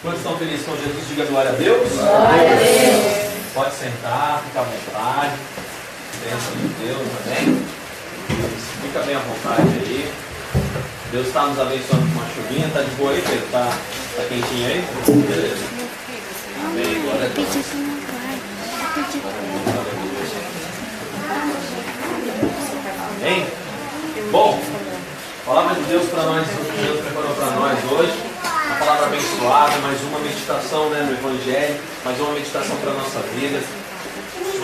Quantos estão felizes com Jesus? Diga glória a Deus. Glória a Deus. Pode sentar, fica à vontade. Bênção de Deus, amém? Fica bem à vontade aí. Deus está nos abençoando com uma chuvinha. Está de boa aí, Pedro? Está tá quentinho aí? Beleza. Amém. Glória a Deus. Amém? Bom, a palavra de Deus para nós, Deus preparou para nós hoje. Palavra abençoada, mais uma meditação né, no Evangelho, mais uma meditação para a nossa vida.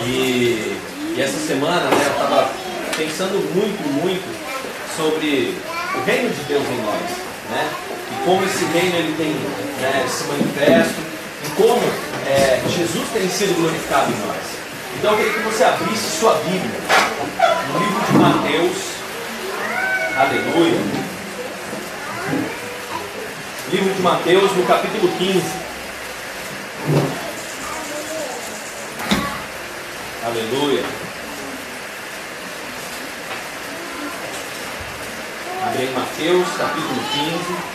E, e essa semana né, eu estava pensando muito, muito sobre o reino de Deus em nós. Né? E como esse reino ele tem né, se manifesto, e como é, Jesus tem sido glorificado em nós. Então eu queria que você abrisse sua Bíblia no livro de Mateus. Aleluia. Livro de Mateus, no capítulo 15. Aleluia. Abre Mateus, capítulo 15.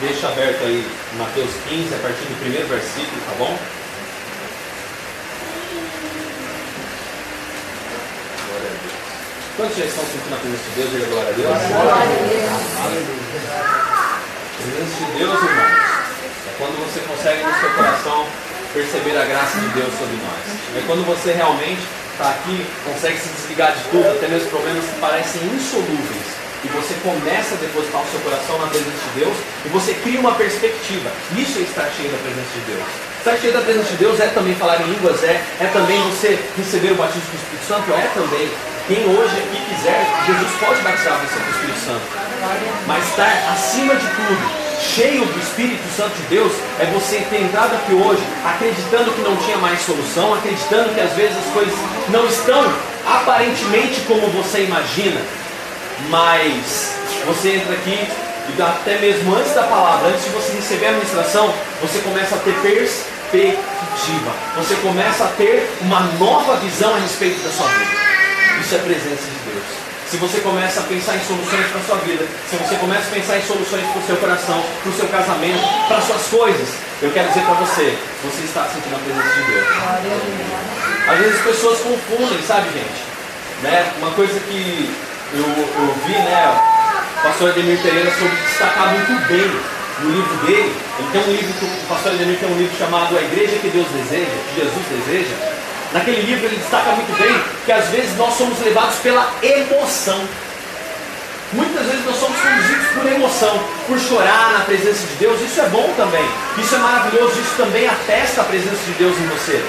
Deixa aberto aí Mateus 15, a partir do primeiro versículo, tá bom? Glória a Deus. Quantos já estão sentindo a presença de Deus? Diga glória a Deus. Glória a Deus. Presença de Deus, irmãos, é quando você consegue no seu coração perceber a graça de Deus sobre nós. É quando você realmente está aqui, consegue se desligar de tudo, até mesmo problemas que parecem insolúveis e você começa a depositar o seu coração na presença de Deus e você cria uma perspectiva. Isso é estar cheio da presença de Deus. Estar cheio da presença de Deus é também falar em línguas, é, é também você receber o batismo do Espírito Santo, é também. Quem hoje aqui quiser, Jesus pode batizar você com o Espírito Santo. Mas estar acima de tudo, cheio do Espírito Santo de Deus, é você ter entrado aqui hoje acreditando que não tinha mais solução, acreditando que às vezes as coisas não estão aparentemente como você imagina, mas você entra aqui e até mesmo antes da palavra, antes de você receber a ministração, você começa a ter perspectiva. Você começa a ter uma nova visão a respeito da sua vida. Isso é presença de Deus. Se você começa a pensar em soluções para a sua vida, se você começa a pensar em soluções para o seu coração, para o seu casamento, para as suas coisas, eu quero dizer para você, você está sentindo a presença de Deus. Às vezes as pessoas confundem, sabe gente? Né? Uma coisa que eu, eu vi, né, o pastor Ademir Pereira sobre destacar muito bem no livro dele. Ele tem um livro, o pastor Ademir tem um livro chamado A Igreja que Deus Deseja, que Jesus Deseja. Naquele livro ele destaca muito bem que às vezes nós somos levados pela emoção. Muitas vezes nós somos conduzidos por emoção, por chorar na presença de Deus. Isso é bom também. Isso é maravilhoso. Isso também atesta a presença de Deus em você.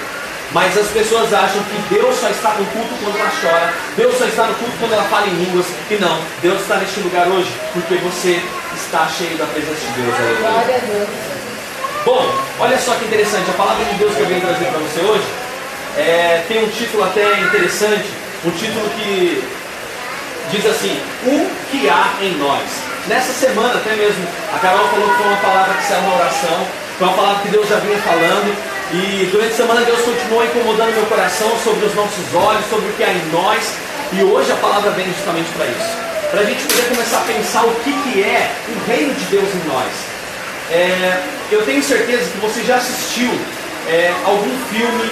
Mas as pessoas acham que Deus só está no culto quando ela chora, Deus só está no culto quando ela fala em línguas. E não, Deus está neste lugar hoje porque você está cheio da presença de Deus. Glória a Deus. Bom, olha só que interessante, a palavra de Deus que eu venho trazer para você hoje é, tem um título até interessante, um título que diz assim, o que há em nós. Nessa semana até mesmo, a Carol falou que foi uma palavra que saiu na oração, foi uma palavra que Deus já vinha falando, e durante a semana Deus continua incomodando meu coração sobre os nossos olhos, sobre o que há em nós. E hoje a palavra vem justamente para isso. Para a gente poder começar a pensar o que, que é o reino de Deus em nós. É, eu tenho certeza que você já assistiu é, algum filme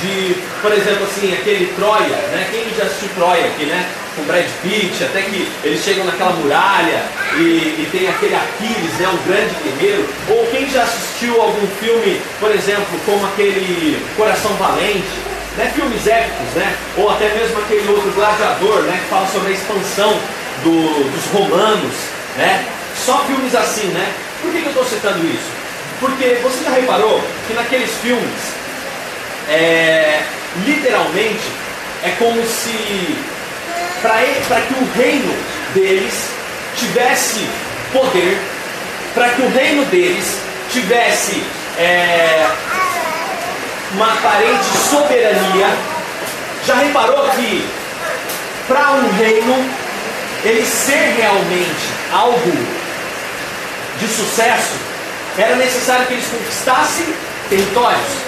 de, por exemplo, assim, aquele Troia, né? Quem já assistiu Troia aqui, né? Com Brad Pitt, até que eles chegam naquela muralha e, e tem aquele Aquiles, né? Um grande guerreiro. Ou quem já assistiu algum filme, por exemplo, como aquele Coração Valente, né? Filmes épicos, né? Ou até mesmo aquele outro Gladiador, né? Que fala sobre a expansão do, dos romanos, né? Só filmes assim, né? Por que, que eu estou citando isso? Porque você já reparou que naqueles filmes é, literalmente é como se para que o reino deles tivesse poder, para que o reino deles tivesse é, uma aparente soberania. Já reparou que para um reino ele ser realmente algo de sucesso, era necessário que eles conquistassem territórios.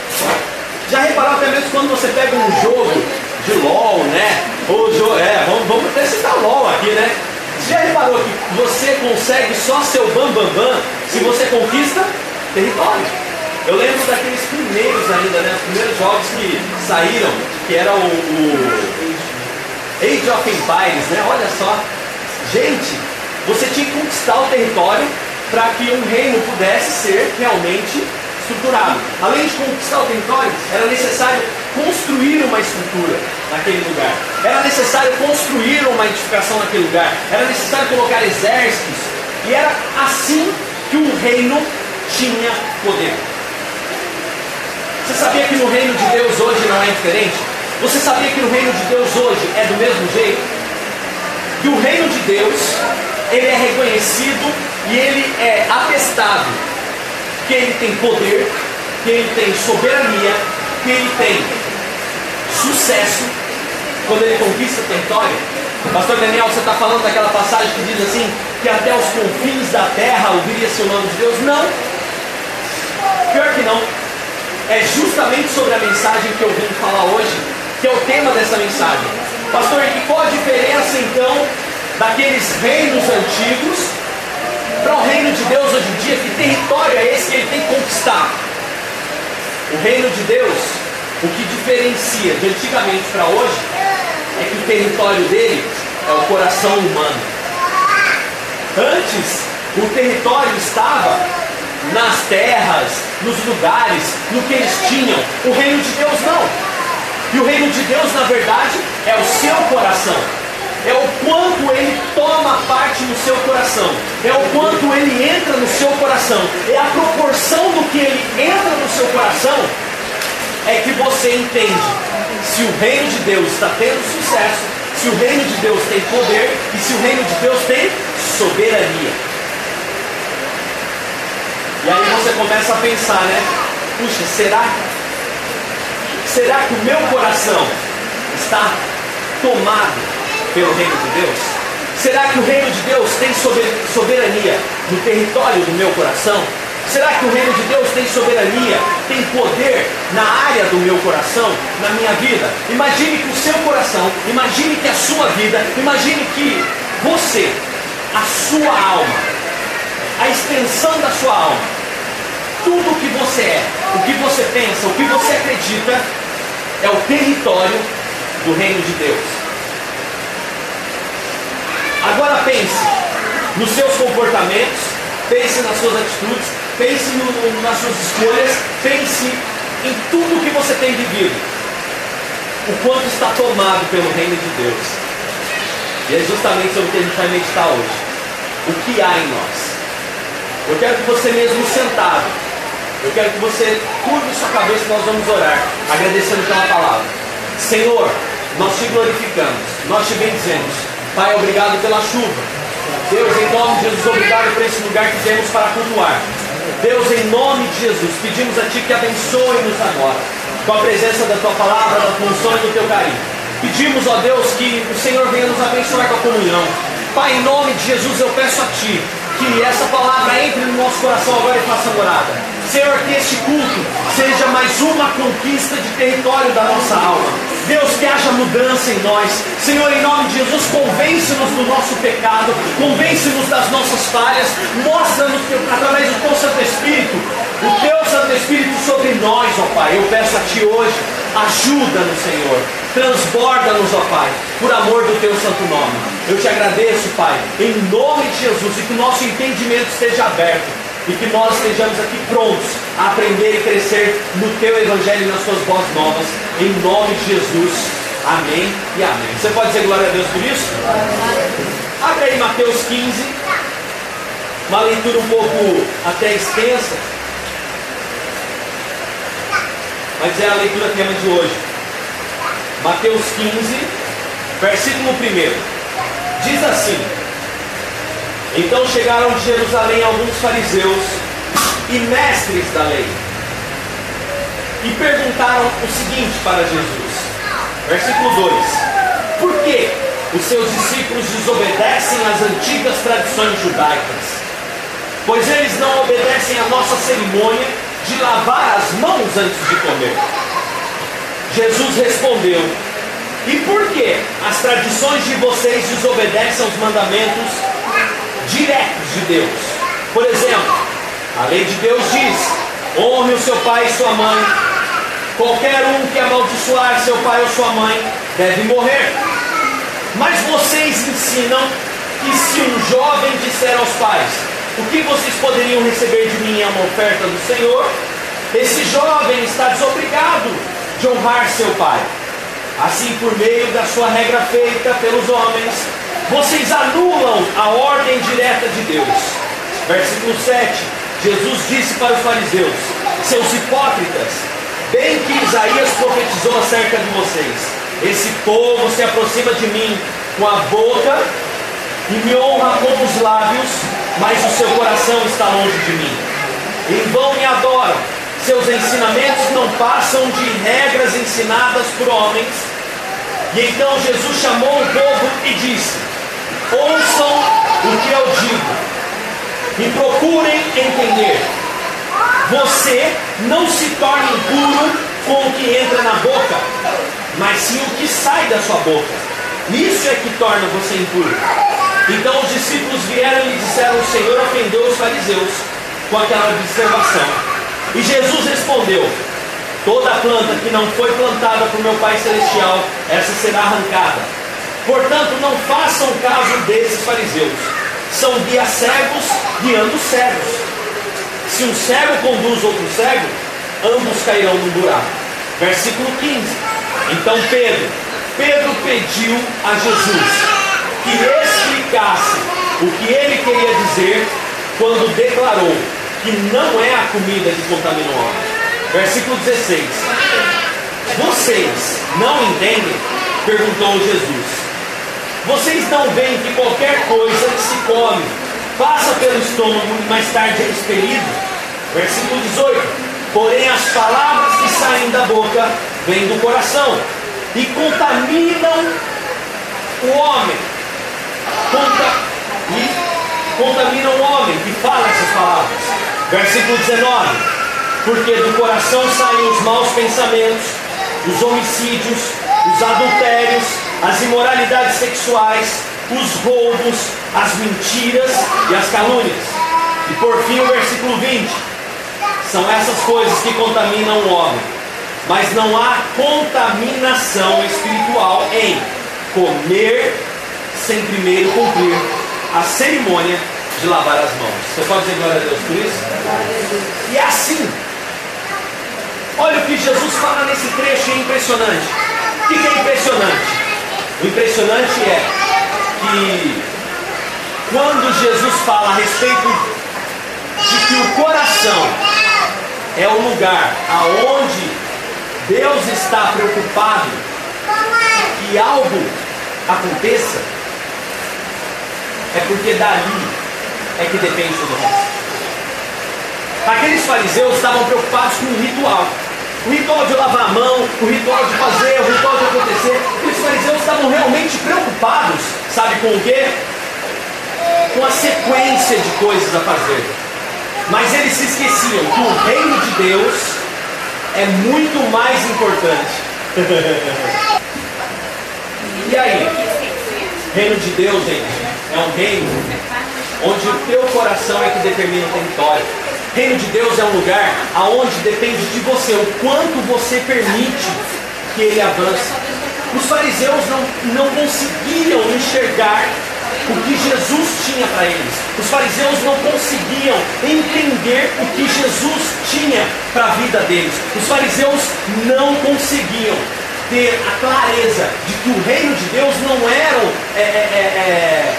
Já reparou até mesmo quando você pega um jogo de LOL, né? Ou jo é, vamos, vamos até citar LOL aqui, né? Já reparou que você consegue só seu bam bam bam se você conquista território? Eu lembro daqueles primeiros ainda, né? Os primeiros jogos que saíram, que era o, o Age of Empires, né? Olha só. Gente, você tinha que conquistar o território para que um reino pudesse ser realmente estruturado. Além de conquistar o território, era necessário construir uma estrutura naquele lugar. Era necessário construir uma edificação naquele lugar. Era necessário colocar exércitos. E era assim que um reino tinha poder. Você sabia que no reino de Deus hoje não é diferente? Você sabia que no reino de Deus hoje é do mesmo jeito? Que o reino de Deus, ele é reconhecido e ele é atestado que ele tem poder, que ele tem soberania, que ele tem sucesso quando ele conquista território. Pastor Daniel, você está falando daquela passagem que diz assim, que até os confins da terra ouviria-se o nome de Deus? Não. Pior que não. É justamente sobre a mensagem que eu vim falar hoje, que é o tema dessa mensagem. Pastor, e qual a diferença então daqueles reinos antigos para o reino de Deus hoje em dia? Que território é esse que ele tem que conquistar? O reino de Deus, o que diferencia de antigamente para hoje, é que o território dele é o coração humano. Antes, o território estava nas terras, nos lugares, no que eles tinham. O reino de Deus não. E o reino de Deus, na verdade, é o seu coração. É o quanto ele toma parte no seu coração. É o quanto ele entra no seu coração. É a proporção do que ele entra no seu coração é que você entende se o reino de Deus está tendo sucesso, se o reino de Deus tem poder e se o reino de Deus tem soberania. E aí você começa a pensar, né? Puxa, será Será que o meu coração está tomado pelo reino de Deus? Será que o reino de Deus tem soberania no território do meu coração? Será que o reino de Deus tem soberania, tem poder na área do meu coração, na minha vida? Imagine que o seu coração, imagine que a sua vida, imagine que você, a sua alma, a extensão da sua alma, tudo o que você é, o que você pensa, o que você acredita, é o território do reino de Deus. Agora pense nos seus comportamentos, pense nas suas atitudes, pense no, nas suas escolhas, pense em tudo que você tem vivido. O quanto está tomado pelo reino de Deus. E é justamente sobre o que a gente vai meditar hoje. O que há em nós. Eu quero que você mesmo sentado, eu quero que você curve sua cabeça e nós vamos orar, agradecendo pela palavra. Senhor, nós te glorificamos, nós te bendizemos. Pai, obrigado pela chuva. Deus, em nome de Jesus, obrigado por esse lugar que temos para cultuar. Deus, em nome de Jesus, pedimos a Ti que abençoe-nos agora, com a presença da Tua palavra, da função e do Teu carinho. Pedimos, ó Deus, que o Senhor venha nos abençoar com a comunhão. Pai, em nome de Jesus, eu peço a Ti que essa palavra entre no nosso coração agora e faça morada. Senhor, que este culto seja mais uma conquista de território da nossa alma. Deus, que haja mudança em nós. Senhor, em nome de Jesus, convence-nos do nosso pecado, convence-nos das nossas falhas, mostra-nos através do teu Santo Espírito, o teu Santo Espírito sobre nós, ó Pai. Eu peço a Ti hoje, ajuda-nos, Senhor, transborda-nos, ó Pai, por amor do Teu Santo Nome. Eu te agradeço, Pai, em nome de Jesus, e que o nosso entendimento esteja aberto e que nós estejamos aqui prontos a aprender e crescer no Teu Evangelho e nas Tuas boas novas, em nome de Jesus. Amém e amém. Você pode dizer glória a Deus por isso? Abre aí Mateus 15, uma leitura um pouco até extensa, mas é a leitura tema de hoje. Mateus 15, versículo 1. Diz assim: Então chegaram de Jerusalém alguns fariseus e mestres da lei e perguntaram o seguinte para Jesus. Versículo 2: Por que os seus discípulos desobedecem às antigas tradições judaicas? Pois eles não obedecem à nossa cerimônia de lavar as mãos antes de comer. Jesus respondeu: E por que as tradições de vocês desobedecem aos mandamentos diretos de Deus. Por exemplo, a lei de Deus diz: honre o seu pai e sua mãe. Qualquer um que amaldiçoar seu pai ou sua mãe deve morrer. Mas vocês ensinam que se um jovem disser aos pais: O que vocês poderiam receber de mim é uma oferta do Senhor, esse jovem está desobrigado de honrar seu pai. Assim, por meio da sua regra feita pelos homens, vocês anulam a ordem direta de Deus. Versículo 7: Jesus disse para os fariseus: Seus hipócritas, bem que Isaías profetizou acerca de vocês. Esse povo se aproxima de mim com a boca e me honra com os lábios, mas o seu coração está longe de mim. Em vão me adoram, seus ensinamentos não passam de regras ensinadas por homens. E então Jesus chamou o povo e disse: Ouçam o que eu digo e procurem entender. Você não se torna impuro com o que entra na boca, mas sim o que sai da sua boca. Isso é que torna você impuro. Então os discípulos vieram e lhe disseram: O Senhor ofendeu os fariseus com aquela observação. E Jesus respondeu: Toda planta que não foi plantada por meu Pai Celestial, essa será arrancada. Portanto, não façam caso desses fariseus. São guias cegos guiando cegos. Se um cego conduz outro cego, ambos cairão no buraco. Versículo 15. Então Pedro, Pedro pediu a Jesus que explicasse o que ele queria dizer quando declarou que não é a comida que contamina o homem. Versículo 16: Vocês não entendem? perguntou Jesus. Vocês não veem que qualquer coisa que se come passa pelo estômago e mais tarde é expelido? Versículo 18: Porém, as palavras que saem da boca vêm do coração e contaminam o homem. Conta, e contaminam o homem que fala essas palavras. Versículo 19: Porque do coração saem os maus pensamentos, os homicídios, os adultérios, as imoralidades sexuais, os roubos, as mentiras e as calúnias. E por fim o versículo 20. São essas coisas que contaminam o homem. Mas não há contaminação espiritual em comer sem primeiro cumprir a cerimônia de lavar as mãos. Você pode dizer glória a Deus por isso? E é assim. Olha o que Jesus fala nesse trecho, é impressionante. O que é impressionante? O impressionante é que quando Jesus fala a respeito de que o coração é o lugar aonde Deus está preocupado que algo aconteça, é porque dali é que depende do resto. Aqueles fariseus estavam preocupados com o ritual. O ritual de lavar a mão, o ritual de fazer, o ritual de acontecer. Os fariseus estavam realmente preocupados, sabe com o quê? Com a sequência de coisas a fazer. Mas eles se esqueciam que o reino de Deus é muito mais importante. e aí? Reino de Deus, gente, é um reino onde o teu coração é que determina o território. Reino de Deus é um lugar aonde depende de você, o quanto você permite que ele avance. Os fariseus não, não conseguiam enxergar o que Jesus tinha para eles. Os fariseus não conseguiam entender o que Jesus tinha para a vida deles. Os fariseus não conseguiam ter a clareza de que o reino de Deus não eram é, é, é,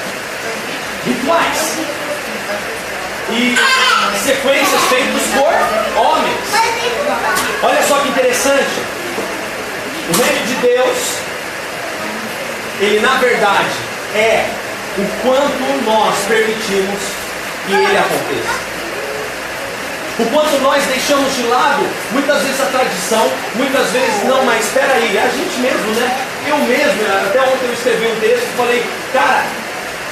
rituais e sequências feitas por homens. Olha só que interessante. O reino de Deus, ele na verdade é o quanto nós permitimos que ele aconteça. O quanto nós deixamos de lado, muitas vezes a tradição, muitas vezes não, mas espera aí, é a gente mesmo, né? Eu mesmo, até ontem eu escrevi um texto e falei, cara,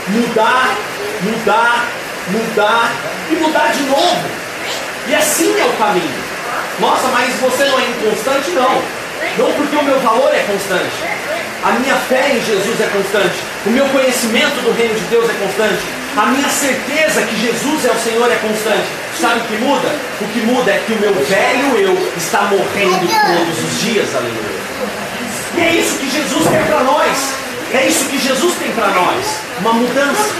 mudar, mudar, mudar e mudar de novo. E assim é o caminho. Nossa, mas você não é inconstante? Não. Não porque o meu valor é constante. A minha fé em Jesus é constante. O meu conhecimento do reino de Deus é constante. A minha certeza que Jesus é o Senhor é constante. Sabe o que muda? O que muda é que o meu velho eu está morrendo todos os dias, aleluia. E é isso que Jesus tem para nós. É isso que Jesus tem para nós. Uma mudança,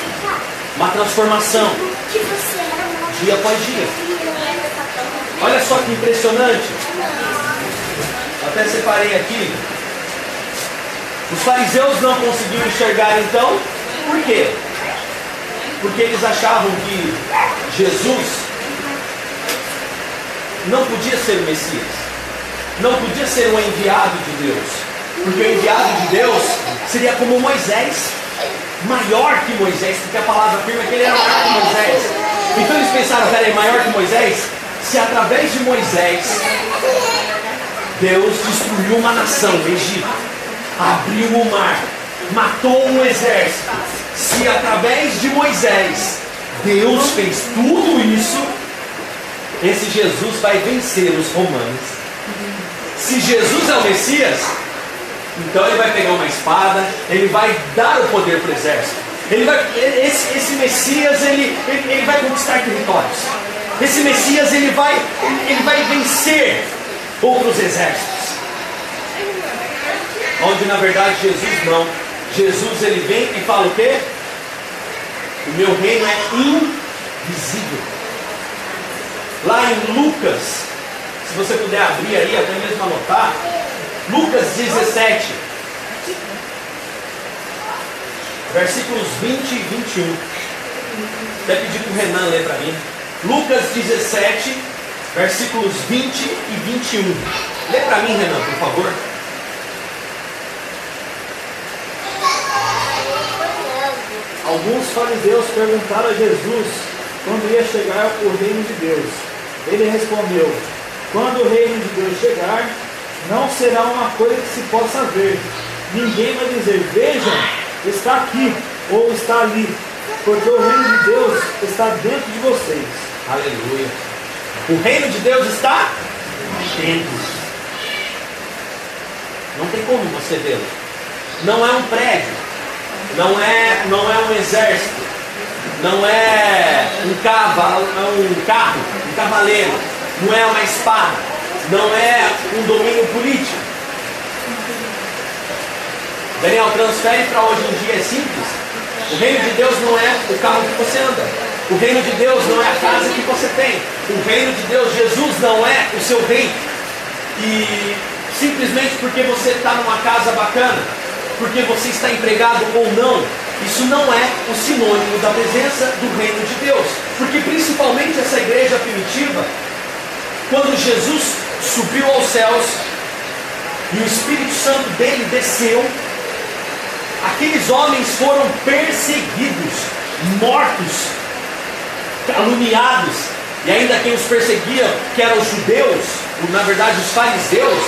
uma transformação, dia após dia. Olha só que impressionante. Até separei aqui. Os fariseus não conseguiam enxergar então, por quê? Porque eles achavam que Jesus não podia ser o Messias, não podia ser um enviado de Deus, porque o enviado de Deus seria como Moisés, maior que Moisés, porque a palavra afirma que ele era maior que Moisés. Então eles pensaram, peraí, maior que Moisés? Se através de Moisés Deus destruiu uma nação, o Egito, abriu o mar, matou um exército. Se através de Moisés Deus fez tudo isso, esse Jesus vai vencer os romanos. Se Jesus é o Messias, então ele vai pegar uma espada, ele vai dar o poder para o exército. Ele vai, esse, esse Messias ele, ele, ele, vai conquistar territórios. Esse Messias ele vai, ele vai vencer outros exércitos. Onde na verdade Jesus não. Jesus ele vem e fala o quê? O meu reino é invisível. Lá em Lucas, se você puder abrir aí, até mesmo anotar, Lucas 17, versículos 20 e 21. Até pedir para o Renan ler para mim. Lucas 17, versículos 20 e 21. Lê para mim, Renan, por favor. Alguns fariseus perguntaram a Jesus quando ia chegar o reino de Deus. Ele respondeu: Quando o reino de Deus chegar, não será uma coisa que se possa ver. Ninguém vai dizer: Vejam, está aqui ou está ali, porque o reino de Deus está dentro de vocês. Aleluia. O reino de Deus está dentro. Não tem como você vê-lo. Não é um prédio não é, não é um exército, não é um cavalo, é um carro, um cavaleiro, não é uma espada, não é um domínio político. Daniel, transfere para hoje em dia é simples. O reino de Deus não é o carro que você anda. O reino de Deus não é a casa que você tem. O reino de Deus, Jesus não é o seu rei. E simplesmente porque você está numa casa bacana, porque você está empregado ou não, isso não é o sinônimo da presença do reino de Deus. Porque principalmente essa igreja primitiva, quando Jesus subiu aos céus e o Espírito Santo dele desceu, aqueles homens foram perseguidos, mortos, caluniados, e ainda quem os perseguia, que eram os judeus, na verdade os fariseus,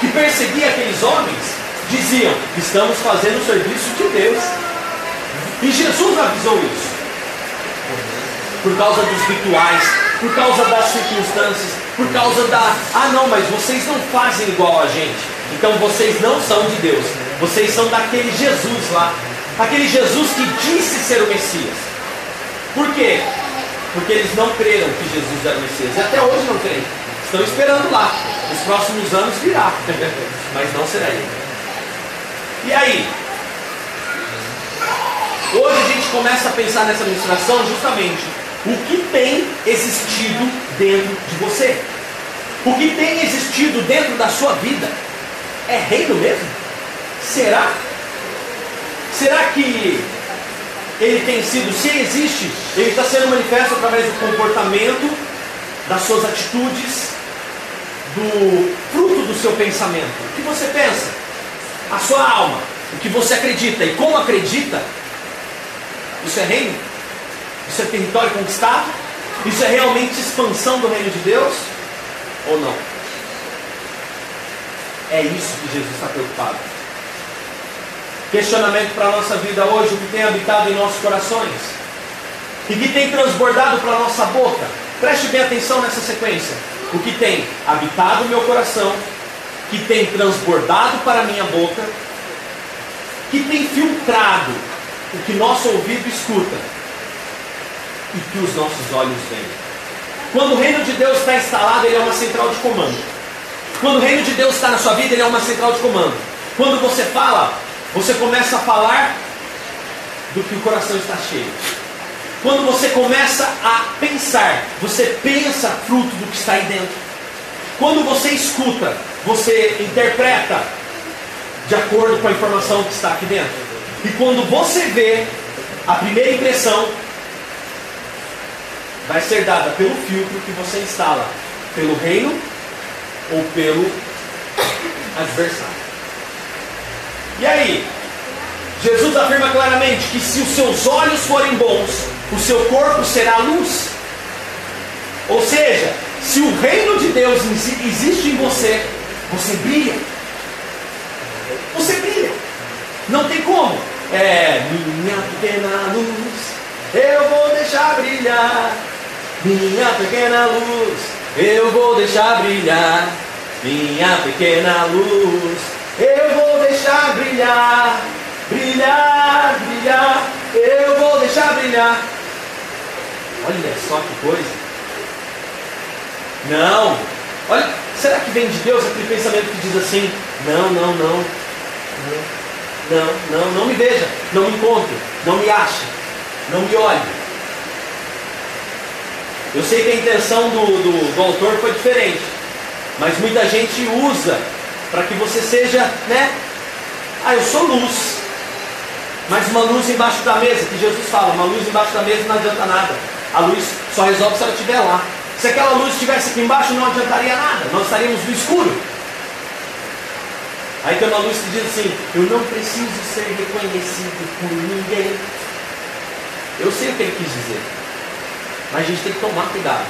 que perseguiam aqueles homens, diziam: estamos fazendo o serviço de Deus. E Jesus avisou isso. Por causa dos rituais, por causa das circunstâncias, por causa da. Ah, não, mas vocês não fazem igual a gente. Então vocês não são de Deus. Vocês são daquele Jesus lá. Aquele Jesus que disse ser o Messias. Por quê? Porque eles não creram que Jesus era o Messias. E até hoje não creem. Estão esperando lá. Nos próximos anos virá. Mas não será ele. E aí? Hoje a gente começa a pensar nessa ministração justamente o que tem existido dentro de você. O que tem existido dentro da sua vida é reino mesmo? Será? Será que ele tem sido, se existe, ele está sendo manifesto através do comportamento, das suas atitudes, do fruto do seu pensamento? O que você pensa? a sua alma, o que você acredita e como acredita, isso é reino? Isso é território conquistado? Isso é realmente expansão do reino de Deus? Ou não? É isso que Jesus está preocupado. Questionamento para a nossa vida hoje, o que tem habitado em nossos corações e que tem transbordado para a nossa boca. Preste bem atenção nessa sequência. O que tem habitado meu coração que tem transbordado para a minha boca, que tem filtrado o que nosso ouvido escuta que os nossos olhos veem. Quando o reino de Deus está instalado, ele é uma central de comando. Quando o reino de Deus está na sua vida, ele é uma central de comando. Quando você fala, você começa a falar do que o coração está cheio. Quando você começa a pensar, você pensa fruto do que está aí dentro. Quando você escuta, você interpreta de acordo com a informação que está aqui dentro. E quando você vê, a primeira impressão vai ser dada pelo filtro que você instala, pelo reino ou pelo adversário. E aí, Jesus afirma claramente que se os seus olhos forem bons, o seu corpo será luz. Ou seja, se o reino de Deus existe em você, você brilha. Você brilha. Não tem como. É minha pequena luz, eu vou deixar brilhar. Minha pequena luz, eu vou deixar brilhar. Minha pequena luz, eu vou deixar brilhar. Brilhar, brilhar, eu vou deixar brilhar. Olha só que coisa. Não. Olha, será que vem de Deus aquele pensamento que diz assim: não, não, não. Não, não, não me veja, não me encontre, não me ache, não me olhe. Eu sei que a intenção do, do, do autor foi diferente, mas muita gente usa para que você seja, né? Ah, eu sou luz. Mas uma luz embaixo da mesa, que Jesus fala, uma luz embaixo da mesa não adianta nada. A luz só resolve se ela estiver lá. Se aquela luz estivesse aqui embaixo, não adiantaria nada. Nós estaríamos no escuro. Aí tem uma luz que diz assim: Eu não preciso ser reconhecido por ninguém. Eu sei o que ele quis dizer. Mas a gente tem que tomar cuidado.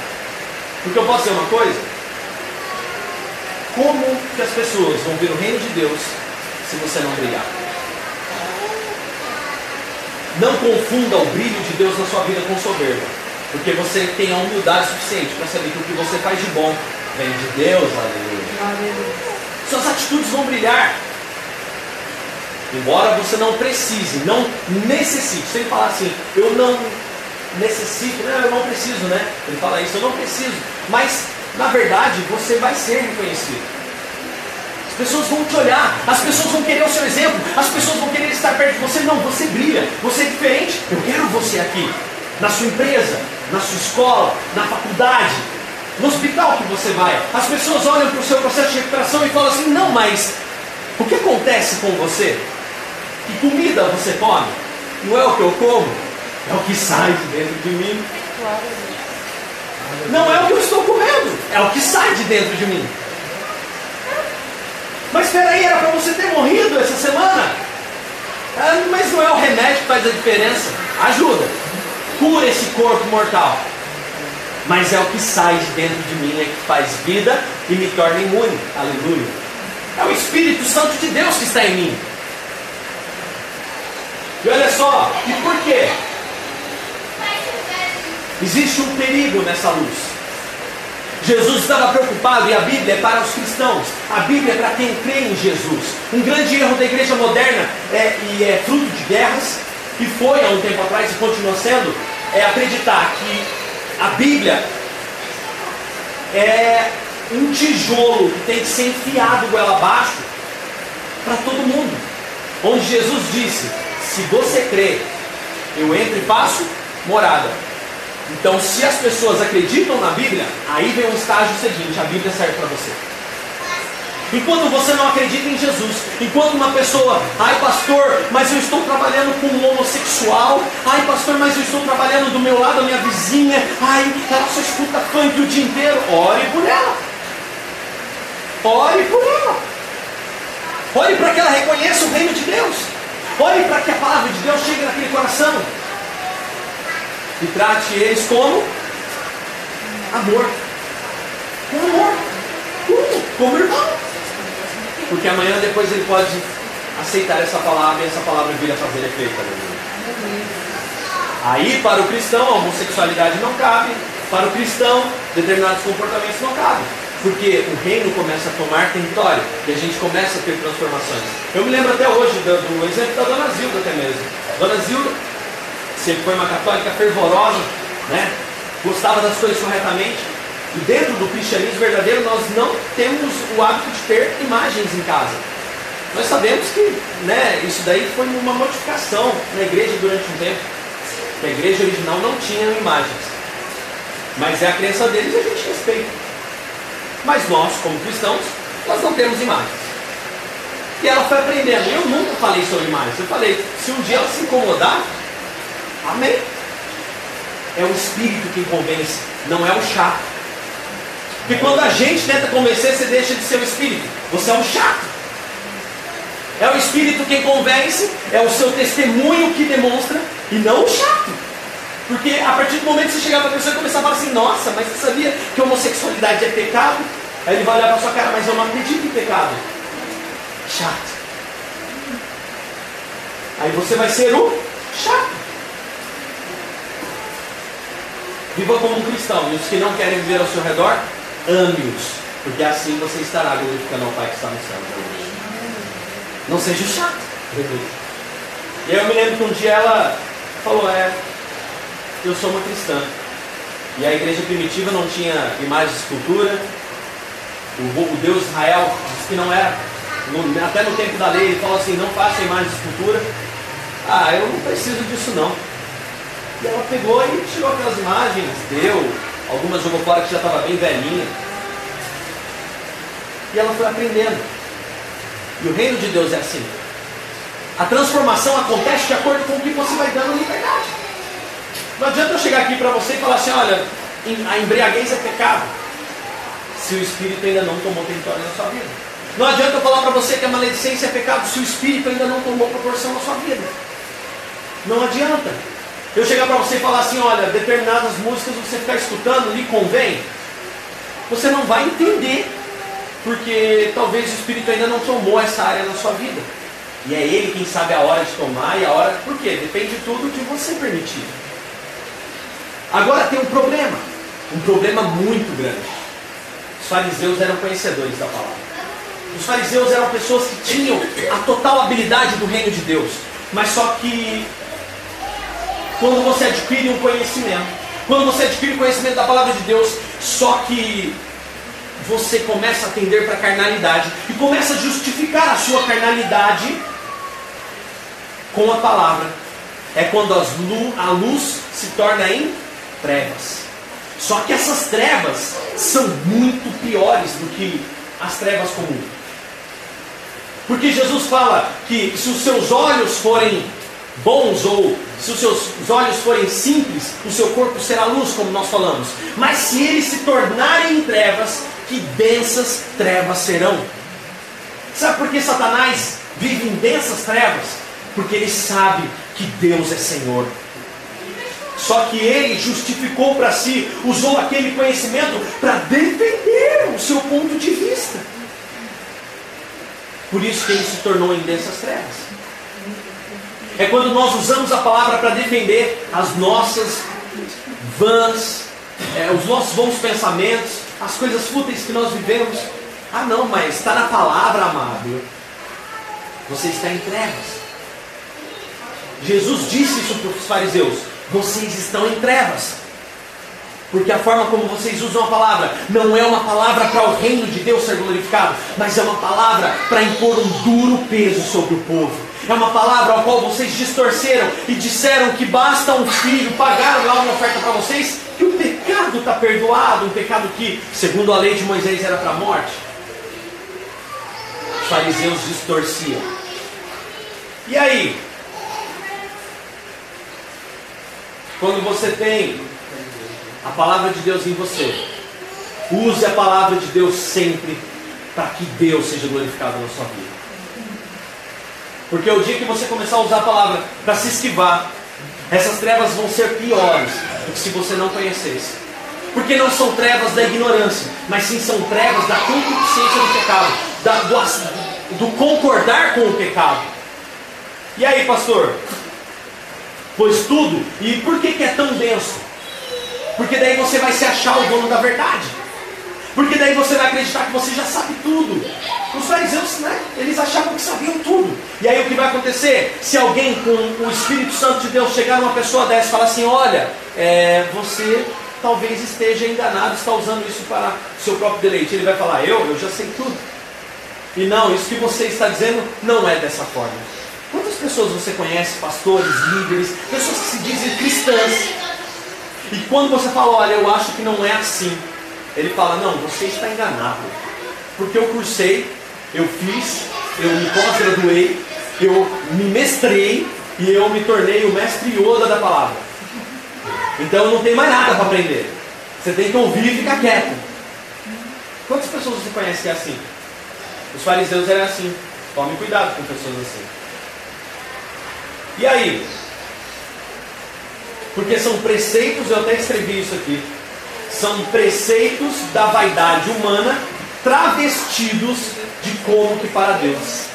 Porque eu posso dizer uma coisa? Como que as pessoas vão ver o reino de Deus se você não brilhar? Não confunda o brilho de Deus na sua vida com soberba. Porque você tem a humildade suficiente para saber que o que você faz de bom vem de Deus, aleluia. Suas atitudes vão brilhar. Embora você não precise, não necessite, sem falar assim, eu não necessito, não, eu não preciso, né? Ele fala isso, eu não preciso. Mas, na verdade, você vai ser reconhecido. As pessoas vão te olhar, as pessoas vão querer o seu exemplo, as pessoas vão querer estar perto de você. Não, você brilha, você é diferente. Eu quero você aqui, na sua empresa, na sua escola, na faculdade, no hospital que você vai. As pessoas olham para o seu processo de recuperação e falam assim: não, mas o que acontece com você? Que comida você come? Não é o que eu como, é o que sai de dentro de mim. Não é o que eu estou comendo, é o que sai de dentro de mim. Mas espera aí, era para você ter morrido essa semana. Ah, mas não é o remédio que faz a diferença. Ajuda. Cura esse corpo mortal. Mas é o que sai de dentro de mim é que faz vida e me torna imune. Aleluia. É o Espírito Santo de Deus que está em mim. E olha só, e por quê? Existe um perigo nessa luz. Jesus estava preocupado e a Bíblia é para os cristãos, a Bíblia é para quem crê em Jesus. Um grande erro da igreja moderna é, e é fruto de guerras, e foi há um tempo atrás e continua sendo, é acreditar que a Bíblia é um tijolo que tem que ser enfiado goela abaixo para todo mundo. Onde Jesus disse: Se você crê, eu entro e faço morada. Então, se as pessoas acreditam na Bíblia, aí vem o estágio seguinte: a Bíblia serve para você. Enquanto você não acredita em Jesus, enquanto uma pessoa, ai pastor, mas eu estou trabalhando com um homossexual, ai pastor, mas eu estou trabalhando do meu lado a minha vizinha, ai, ela só escuta funk o dia inteiro, ore por ela. Ore por ela. Ore para que ela reconheça o reino de Deus. Ore para que a palavra de Deus chegue naquele coração e trate eles como amor. Com amor. Como? Como irmão. Porque amanhã depois ele pode aceitar essa palavra e essa palavra vir a fazer efeito. Aí para o cristão a homossexualidade não cabe, para o cristão determinados comportamentos não cabem. Porque o reino começa a tomar território e a gente começa a ter transformações. Eu me lembro até hoje do, do exemplo da Dona Zilda até mesmo. Dona Zilda sempre foi uma católica fervorosa, né? gostava das coisas corretamente. E dentro do cristianismo verdadeiro, nós não temos o hábito de ter imagens em casa. Nós sabemos que né, isso daí foi uma modificação na igreja durante um tempo. A igreja original não tinha imagens. Mas é a crença deles e a gente respeita. Mas nós, como cristãos, nós não temos imagens. E ela foi aprendendo. Eu nunca falei sobre imagens. Eu falei, se um dia ela se incomodar, amém. É o espírito quem convence, não é o chato. Porque quando a gente tenta convencer, você deixa de ser o espírito. Você é um chato. É o espírito quem convence, é o seu testemunho que demonstra, e não o chato. Porque a partir do momento que você chegar para a pessoa e começar a falar assim, nossa, mas você sabia que homossexualidade é pecado? Aí ele vai olhar para sua cara, mas eu não acredito em pecado. Chato. Aí você vai ser o chato. Viva como um cristão. E os que não querem viver ao seu redor, ame-os. Porque assim você estará glorificando ao Pai que está no céu. Não seja chato. E aí eu me lembro que um dia ela falou, é, eu sou uma cristã. E a igreja primitiva não tinha imagem de escultura. O, o Deus Israel disse que não era. No, até no tempo da lei ele falou assim, não faça imagem de escultura. Ah, eu não preciso disso não. E ela pegou e tirou aquelas imagens, deu, algumas jogou fora que já estava bem velhinha. E ela foi aprendendo. E o reino de Deus é assim. A transformação acontece de acordo com o que você vai dando liberdade. Não adianta eu chegar aqui para você e falar assim, olha, a embriaguez é pecado. Se o Espírito ainda não tomou território na sua vida. Não adianta eu falar para você que a maledicência é pecado se o Espírito ainda não tomou proporção na sua vida. Não adianta. Eu chegar para você e falar assim, olha, determinadas músicas você ficar escutando lhe convém, você não vai entender, porque talvez o Espírito ainda não tomou essa área na sua vida. E é Ele quem sabe a hora de tomar e a hora. Por quê? Depende tudo de você permitir. Agora tem um problema, um problema muito grande. Os fariseus eram conhecedores da palavra. Os fariseus eram pessoas que tinham a total habilidade do reino de Deus, mas só que quando você adquire um conhecimento, quando você adquire o conhecimento da palavra de Deus, só que você começa a tender para a carnalidade e começa a justificar a sua carnalidade com a palavra. É quando lu a luz se torna em trevas. Só que essas trevas são muito piores do que as trevas comuns. Porque Jesus fala que se os seus olhos forem bons ou se os seus olhos forem simples, o seu corpo será luz, como nós falamos. Mas se eles se tornarem em trevas, que densas trevas serão. Sabe por que Satanás vive em densas trevas? Porque ele sabe que Deus é Senhor. Só que ele justificou para si, usou aquele conhecimento para defender o seu ponto de vista. Por isso que ele se tornou em densas trevas. É quando nós usamos a palavra para defender as nossas vãs, é, os nossos bons pensamentos, as coisas fúteis que nós vivemos. Ah, não, mas está na palavra, amado. Você está em trevas. Jesus disse isso para os fariseus: vocês estão em trevas. Porque a forma como vocês usam a palavra não é uma palavra para o reino de Deus ser glorificado, mas é uma palavra para impor um duro peso sobre o povo. É uma palavra ao qual vocês distorceram e disseram que basta um filho, pagaram lá uma oferta para vocês, que o pecado está perdoado, um pecado que, segundo a lei de Moisés, era para a morte. Os fariseus distorciam. E aí? Quando você tem a palavra de Deus em você, use a palavra de Deus sempre para que Deus seja glorificado na sua vida. Porque o dia que você começar a usar a palavra para se esquivar, essas trevas vão ser piores do que se você não conhecesse. Porque não são trevas da ignorância, mas sim são trevas da concupiscência do pecado, da, do, do concordar com o pecado. E aí, pastor? Pois tudo. E por que, que é tão denso? Porque daí você vai se achar o dono da verdade. Porque daí você vai acreditar que você já sabe tudo. Os fariseus, né? Eles achavam que sabiam tudo. E aí o que vai acontecer? Se alguém com o Espírito Santo de Deus chegar numa pessoa dessa e falar assim, olha, é, você talvez esteja enganado, está usando isso para seu próprio deleite. Ele vai falar, eu, eu já sei tudo. E não, isso que você está dizendo não é dessa forma. Quantas pessoas você conhece, pastores, líderes, pessoas que se dizem cristãs, e quando você fala, olha, eu acho que não é assim, ele fala, não, você está enganado. Porque eu cursei, eu fiz, eu me pós-graduei, eu me mestrei e eu me tornei o mestre Yoda da palavra. Então não tenho mais nada para aprender. Você tem que ouvir e ficar quieto. Quantas pessoas você conhece que é assim? Os fariseus eram assim. Tome cuidado com pessoas assim. E aí? Porque são preceitos, eu até escrevi isso aqui. São preceitos da vaidade humana travestidos de como que para Deus.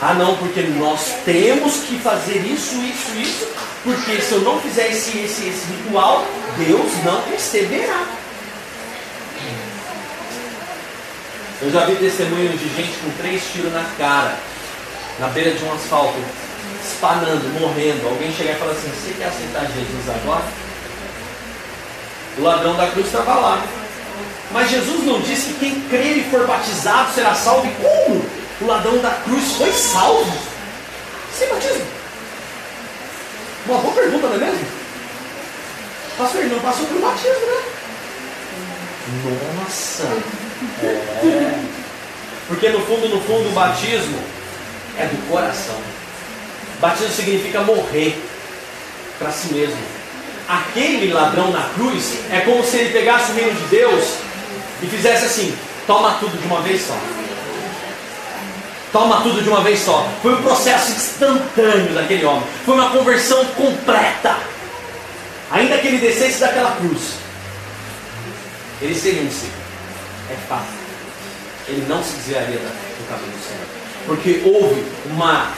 Ah não, porque nós temos que fazer isso, isso, isso, porque se eu não fizer esse, esse, esse ritual, Deus não receberá. Eu já vi testemunhos de gente com três tiros na cara, na beira de um asfalto, espanando, morrendo. Alguém chegar e falar assim: Você quer aceitar Jesus agora? O ladrão da cruz estava lá. Mas Jesus não disse que quem crer e for batizado será salvo. E como? O ladrão da cruz foi salvo? Sem batismo. Uma boa pergunta, não é mesmo? Pastor, ele não passou pelo batismo, né? Nossa! É. Porque no fundo, no fundo, o batismo é do coração. Batismo significa morrer para si mesmo. Aquele ladrão na cruz é como se ele pegasse o reino de Deus e fizesse assim: toma tudo de uma vez só. Toma tudo de uma vez só. Foi um processo instantâneo daquele homem. Foi uma conversão completa. Ainda que ele descesse daquela cruz, ele seria um si. É fácil. Ele não se desviaria do caminho do Senhor. Porque houve uma,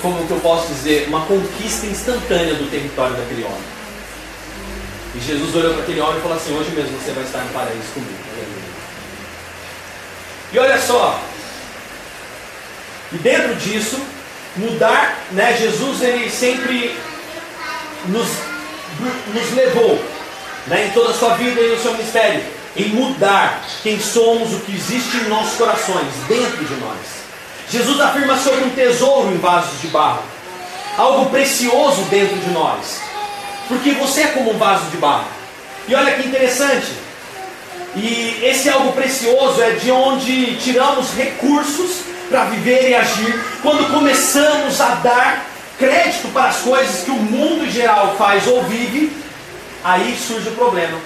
como que eu posso dizer, uma conquista instantânea do território daquele homem. E Jesus olhou para aquele homem e falou assim: Hoje mesmo você vai estar no paraíso comigo. E olha só, e dentro disso, mudar, né? Jesus ele sempre nos, nos levou, né, em toda a sua vida e no seu ministério, em mudar quem somos, o que existe em nossos corações, dentro de nós. Jesus afirma sobre um tesouro em vasos de barro, algo precioso dentro de nós, porque você é como um vaso de barro. E olha que interessante, e esse algo precioso é de onde tiramos recursos para viver e agir, quando começamos a dar crédito para as coisas que o mundo em geral faz ou vive, aí surge o problema.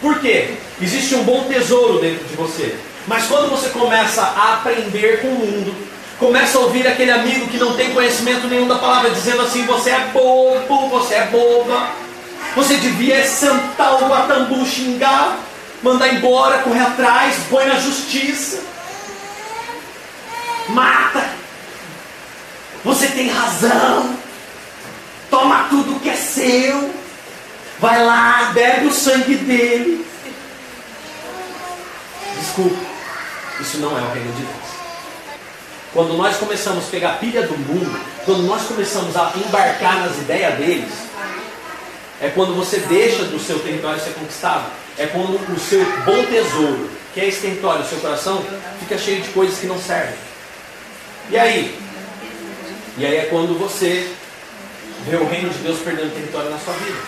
Por quê? Existe um bom tesouro dentro de você. Mas quando você começa a aprender com o mundo, começa a ouvir aquele amigo que não tem conhecimento nenhum da palavra, dizendo assim: você é bobo, você é boba, você devia sentar o guatambu, xingar, mandar embora, correr atrás, põe na justiça mata. Você tem razão. Toma tudo que é seu. Vai lá, bebe o sangue dele. Desculpa, isso não é o reino de Deus. Quando nós começamos a pegar a pilha do mundo, quando nós começamos a embarcar nas ideias deles, é quando você deixa do seu território ser conquistado. É quando o seu bom tesouro, que é esse território, o seu coração, fica cheio de coisas que não servem. E aí? E aí é quando você vê o reino de Deus perdendo território na sua vida.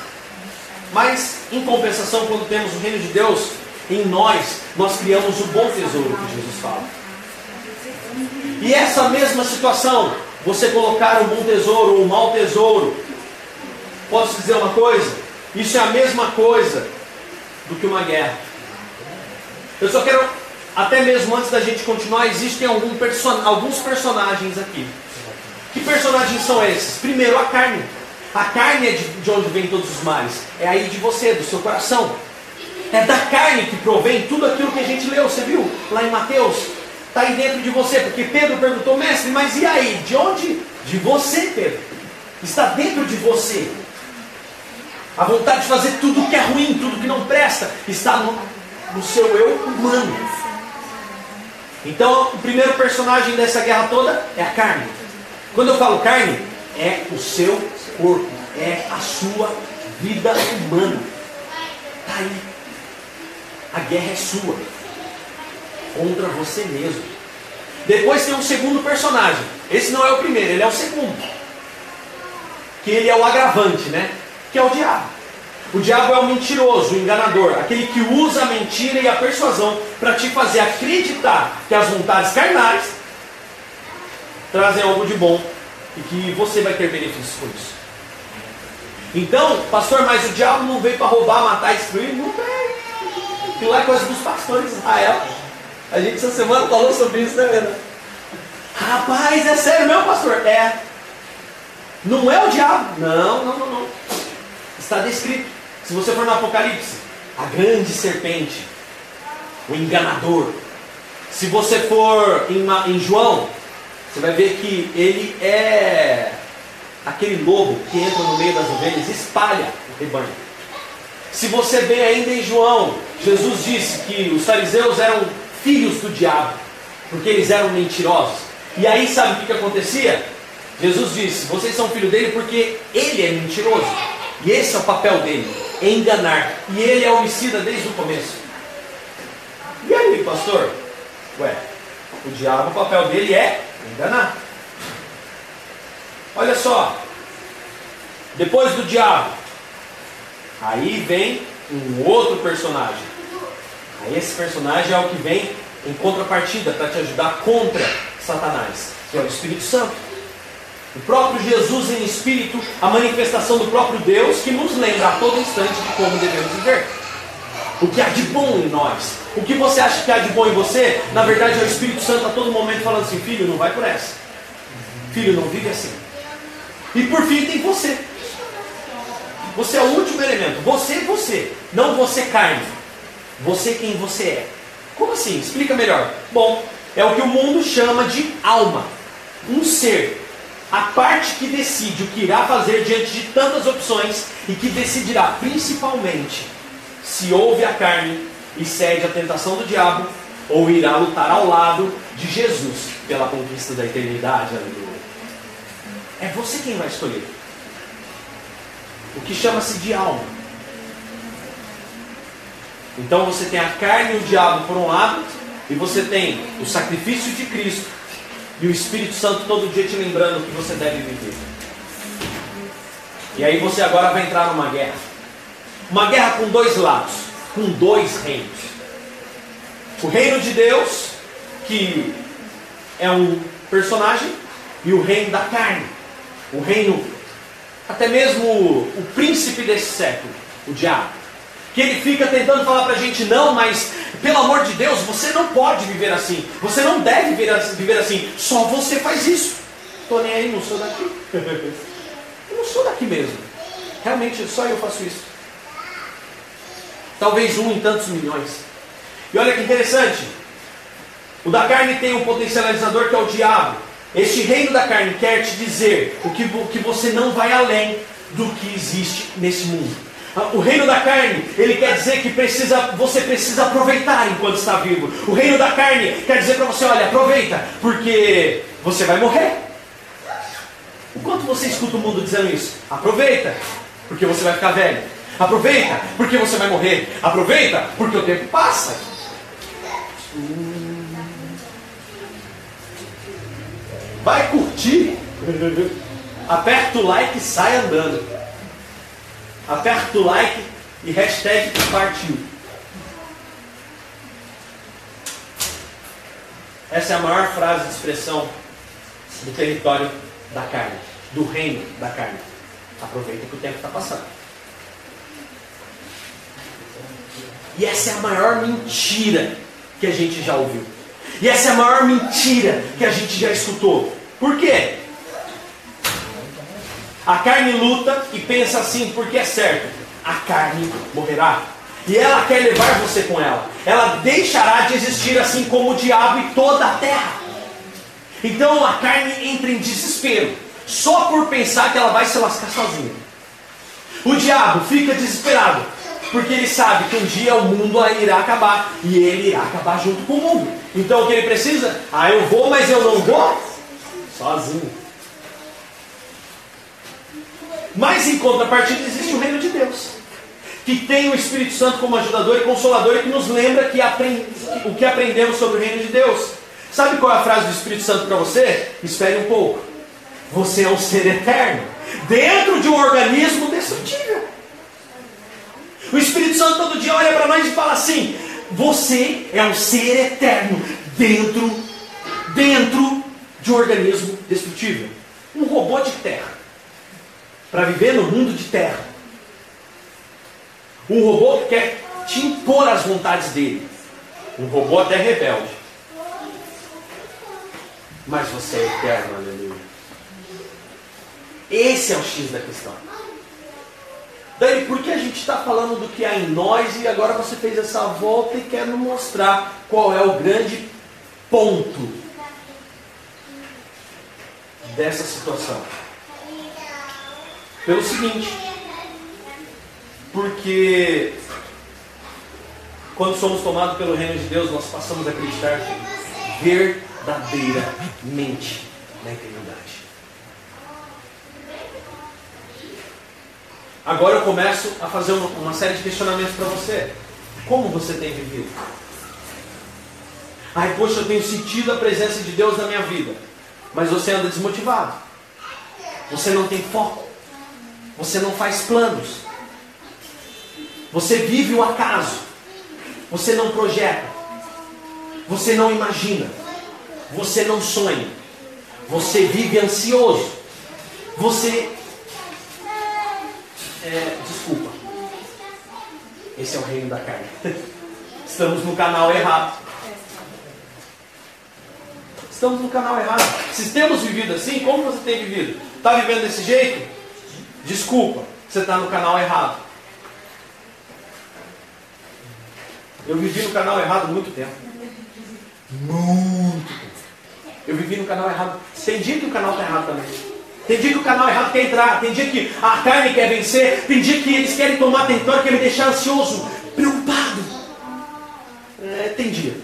Mas, em compensação, quando temos o reino de Deus em nós, nós criamos o bom tesouro que Jesus fala. E essa mesma situação, você colocar um bom tesouro ou um mau tesouro, posso dizer uma coisa? Isso é a mesma coisa do que uma guerra. Eu só quero até mesmo antes da gente continuar, existem algum alguns personagens aqui. Que personagens são esses? Primeiro, a carne. A carne é de, de onde vem todos os males. É aí de você, do seu coração. É da carne que provém tudo aquilo que a gente leu. Você viu lá em Mateus? Está aí dentro de você. Porque Pedro perguntou, mestre, mas e aí? De onde? De você, Pedro. Está dentro de você. A vontade de fazer tudo que é ruim, tudo que não presta, está no, no seu eu humano. Então, o primeiro personagem dessa guerra toda é a carne. Quando eu falo carne, é o seu corpo, é a sua vida humana. Está aí. A guerra é sua. Contra você mesmo. Depois tem um segundo personagem. Esse não é o primeiro, ele é o segundo. Que ele é o agravante, né? Que é o diabo. O diabo é o mentiroso, o enganador, aquele que usa a mentira e a persuasão para te fazer acreditar que as vontades carnais trazem algo de bom e que você vai ter benefícios com isso. Então, pastor, mas o diabo não veio para roubar, matar e destruir? Não veio. Aquilo lá é coisa dos pastores de Israel. A gente essa semana falou sobre isso, né, Vera? Rapaz, é sério meu pastor? É. Não é o diabo? Não, não, não, não. Está descrito. Se você for no Apocalipse, a grande serpente, o enganador. Se você for em, em João, você vai ver que ele é aquele lobo que entra no meio das ovelhas e espalha o rebanho. Se você vê ainda em João, Jesus disse que os fariseus eram filhos do diabo, porque eles eram mentirosos. E aí sabe o que, acontecia? Jesus disse: Vocês são filhos dele porque ele é mentiroso. E esse é o papel dele enganar. E ele é homicida desde o começo. E aí, pastor? Ué, o diabo, o papel dele é enganar. Olha só. Depois do diabo, aí vem um outro personagem. Aí esse personagem é o que vem em contrapartida para te ajudar contra Satanás, que é o Espírito Santo. O próprio Jesus em espírito, a manifestação do próprio Deus que nos lembra a todo instante de como devemos viver. O que há de bom em nós. O que você acha que há de bom em você, na verdade é o Espírito Santo a todo momento falando assim: filho, não vai por essa. Filho, não vive assim. E por fim tem você. Você é o último elemento. Você você. Não você carne. Você quem você é. Como assim? Explica melhor. Bom, é o que o mundo chama de alma. Um ser a parte que decide o que irá fazer diante de tantas opções e que decidirá principalmente se ouve a carne e cede à tentação do diabo ou irá lutar ao lado de Jesus pela conquista da eternidade. Aleluia. É você quem vai escolher. O que chama-se de alma. Então você tem a carne e o diabo por um lado, e você tem o sacrifício de Cristo e o Espírito Santo todo dia te lembrando que você deve viver. E aí você agora vai entrar numa guerra. Uma guerra com dois lados, com dois reinos. O reino de Deus, que é um personagem, e o reino da carne. O reino, até mesmo o príncipe desse século, o diabo que ele fica tentando falar para a gente, não, mas pelo amor de Deus, você não pode viver assim, você não deve viver assim, só você faz isso. Estou nem aí, não sou daqui. Eu não sou daqui mesmo. Realmente, só eu faço isso. Talvez um em tantos milhões. E olha que interessante. O da carne tem um potencializador que é o diabo. Este reino da carne quer te dizer o que, que você não vai além do que existe nesse mundo. O reino da carne, ele quer dizer que precisa, você precisa aproveitar enquanto está vivo. O reino da carne quer dizer para você, olha, aproveita, porque você vai morrer. O quanto você escuta o mundo dizendo isso? Aproveita, porque você vai ficar velho. Aproveita, porque você vai morrer. Aproveita, porque o tempo passa. Vai curtir. Aperta o like e sai andando. Aperta o like e hashtag partiu. Essa é a maior frase de expressão do território da carne, do reino da carne. Aproveita que o tempo está passando. E essa é a maior mentira que a gente já ouviu. E essa é a maior mentira que a gente já escutou. Por quê? A carne luta e pensa assim, porque é certo: a carne morrerá. E ela quer levar você com ela. Ela deixará de existir assim como o diabo e toda a terra. Então a carne entra em desespero, só por pensar que ela vai se lascar sozinha. O diabo fica desesperado, porque ele sabe que um dia o mundo irá acabar e ele irá acabar junto com o mundo. Então o que ele precisa? Ah, eu vou, mas eu não vou sozinho. Mas em contrapartida existe o reino de Deus, que tem o Espírito Santo como ajudador e consolador e que nos lembra que o que aprendemos sobre o reino de Deus. Sabe qual é a frase do Espírito Santo para você? Espere um pouco. Você é um ser eterno, dentro de um organismo destrutível. O Espírito Santo todo dia olha para nós e fala assim: Você é um ser eterno, dentro, dentro de um organismo destrutível. Um robô de terra. Para viver no mundo de terra. Um robô que quer te impor as vontades dele. Um robô até rebelde. Mas você é eterno, aleluia. Esse é o X da questão. Dani, por que a gente está falando do que há em nós e agora você fez essa volta e quer nos mostrar qual é o grande ponto dessa situação? Pelo seguinte, porque quando somos tomados pelo reino de Deus, nós passamos a acreditar verdadeiramente na eternidade. Agora eu começo a fazer uma, uma série de questionamentos para você. Como você tem vivido? Ai, poxa, eu tenho sentido a presença de Deus na minha vida. Mas você anda desmotivado. Você não tem foco. Você não faz planos. Você vive o acaso. Você não projeta. Você não imagina. Você não sonha. Você vive ansioso. Você é, desculpa. Esse é o reino da carne. Estamos no canal errado. Estamos no canal errado. Se temos vivido assim, como você tem vivido? Está vivendo desse jeito? Desculpa, você está no canal errado. Eu vivi no canal errado muito tempo. Muito tempo. Eu vivi no canal errado. Tem dia que o canal está errado também. Tem dia que o canal errado quer entrar, tem dia que a carne quer vencer, tem dia que eles querem tomar território, querem me deixar ansioso, preocupado. É, tem dia.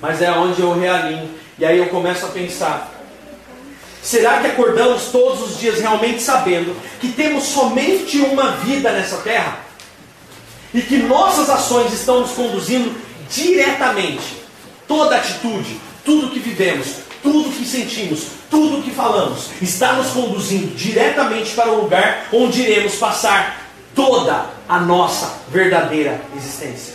Mas é onde eu realinho. E aí eu começo a pensar: será que acordamos todos os dias realmente sabendo que temos somente uma vida nessa terra? E que nossas ações estão nos conduzindo diretamente, toda atitude, tudo que vivemos, tudo que sentimos, tudo que falamos, está nos conduzindo diretamente para o lugar onde iremos passar toda a nossa verdadeira existência.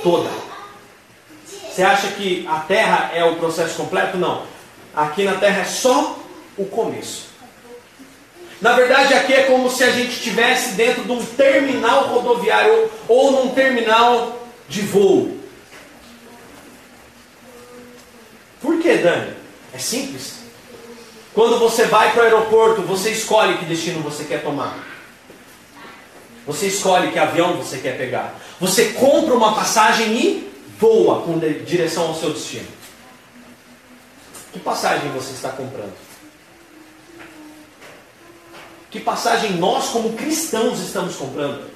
Toda. Você acha que a Terra é o processo completo? Não. Aqui na Terra é só o começo. Na verdade, aqui é como se a gente estivesse dentro de um terminal rodoviário ou num terminal de voo. Por que, Dani? É simples. Quando você vai para o aeroporto, você escolhe que destino você quer tomar. Você escolhe que avião você quer pegar. Você compra uma passagem e voa com direção ao seu destino. Que passagem você está comprando? Que passagem nós, como cristãos, estamos comprando?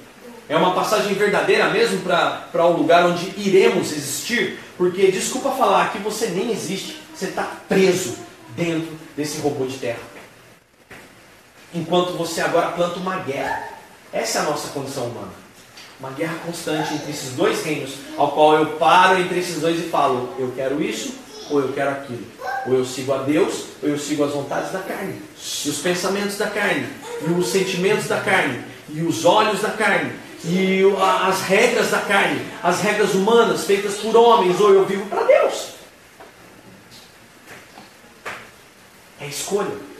É uma passagem verdadeira mesmo para o um lugar onde iremos existir? Porque, desculpa falar, aqui você nem existe. Você está preso dentro desse robô de terra. Enquanto você agora planta uma guerra. Essa é a nossa condição humana. Uma guerra constante entre esses dois reinos, ao qual eu paro entre esses dois e falo: eu quero isso ou eu quero aquilo. Ou eu sigo a Deus ou eu sigo as vontades da carne, e os pensamentos da carne, e os sentimentos da carne, e os olhos da carne, e as regras da carne, as regras humanas feitas por homens, ou eu vivo para Deus. É escolha.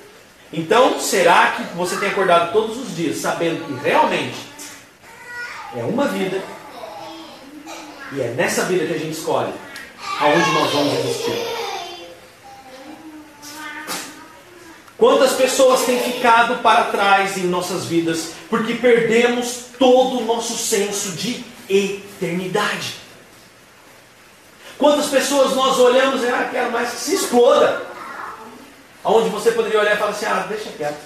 Então, será que você tem acordado todos os dias sabendo que realmente é uma vida e é nessa vida que a gente escolhe aonde nós vamos existir? Quantas pessoas têm ficado para trás em nossas vidas porque perdemos todo o nosso senso de eternidade? Quantas pessoas nós olhamos e ah, quero mais que se exploda. Onde você poderia olhar e falar assim, ah, deixa quieto.